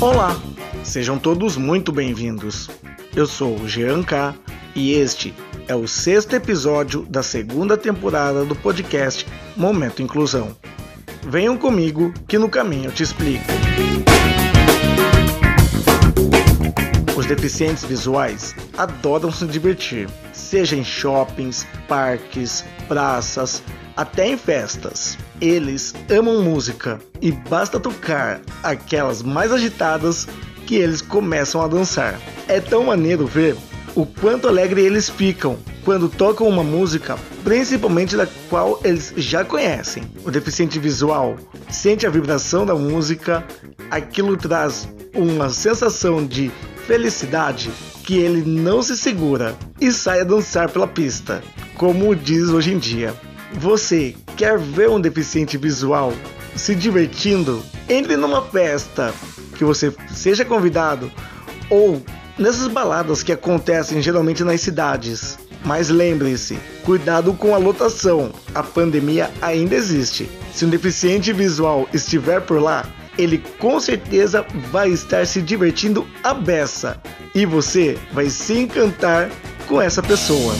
Olá, sejam todos muito bem-vindos. Eu sou o Jean K e este é o sexto episódio da segunda temporada do podcast Momento Inclusão. Venham comigo que no caminho eu te explico. Deficientes visuais adoram se divertir, seja em shoppings, parques, praças, até em festas. Eles amam música e basta tocar aquelas mais agitadas que eles começam a dançar. É tão maneiro ver o quanto alegre eles ficam quando tocam uma música, principalmente da qual eles já conhecem. O deficiente visual sente a vibração da música, aquilo traz uma sensação de felicidade que ele não se segura e sai a dançar pela pista, como diz hoje em dia. Você quer ver um deficiente visual se divertindo? Entre numa festa que você seja convidado ou nessas baladas que acontecem geralmente nas cidades. Mas lembre-se, cuidado com a lotação, a pandemia ainda existe. Se um deficiente visual estiver por lá, ele com certeza vai estar se divertindo a beça e você vai se encantar com essa pessoa.